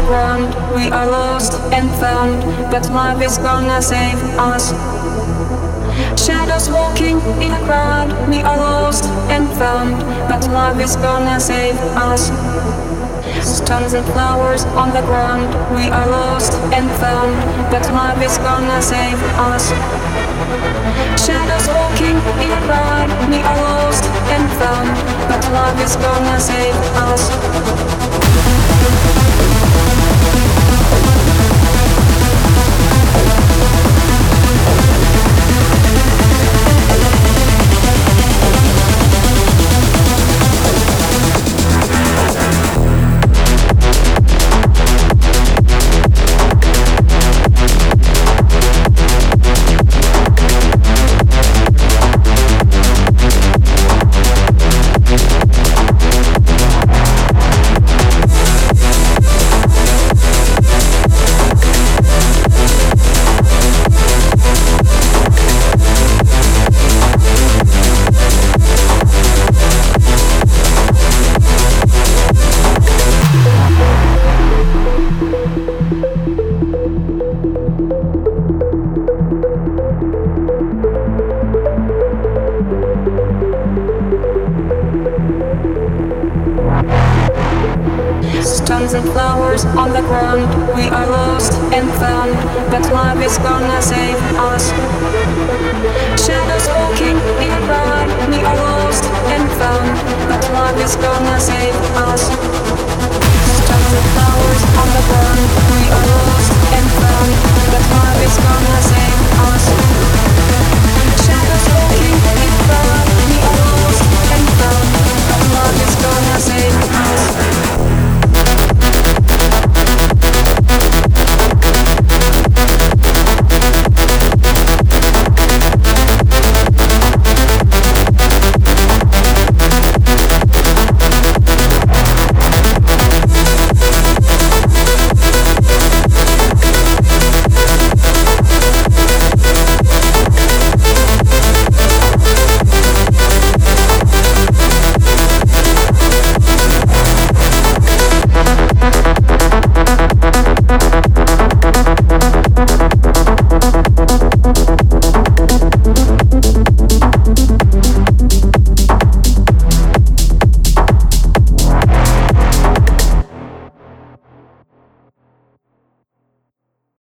the ground. We are lost and found, but love is gonna save us. Shadows walking in a crowd. We are lost and found, but love is gonna save us. Stones and flowers on the ground. We are lost and found, but love is gonna save us. Shadows walking in a crowd. We are lost and found, but love is gonna save us. And flowers on the ground. We are lost and found, but love is gonna save us. Shadows walking in a crowd. We are lost and found, but love is gonna save us.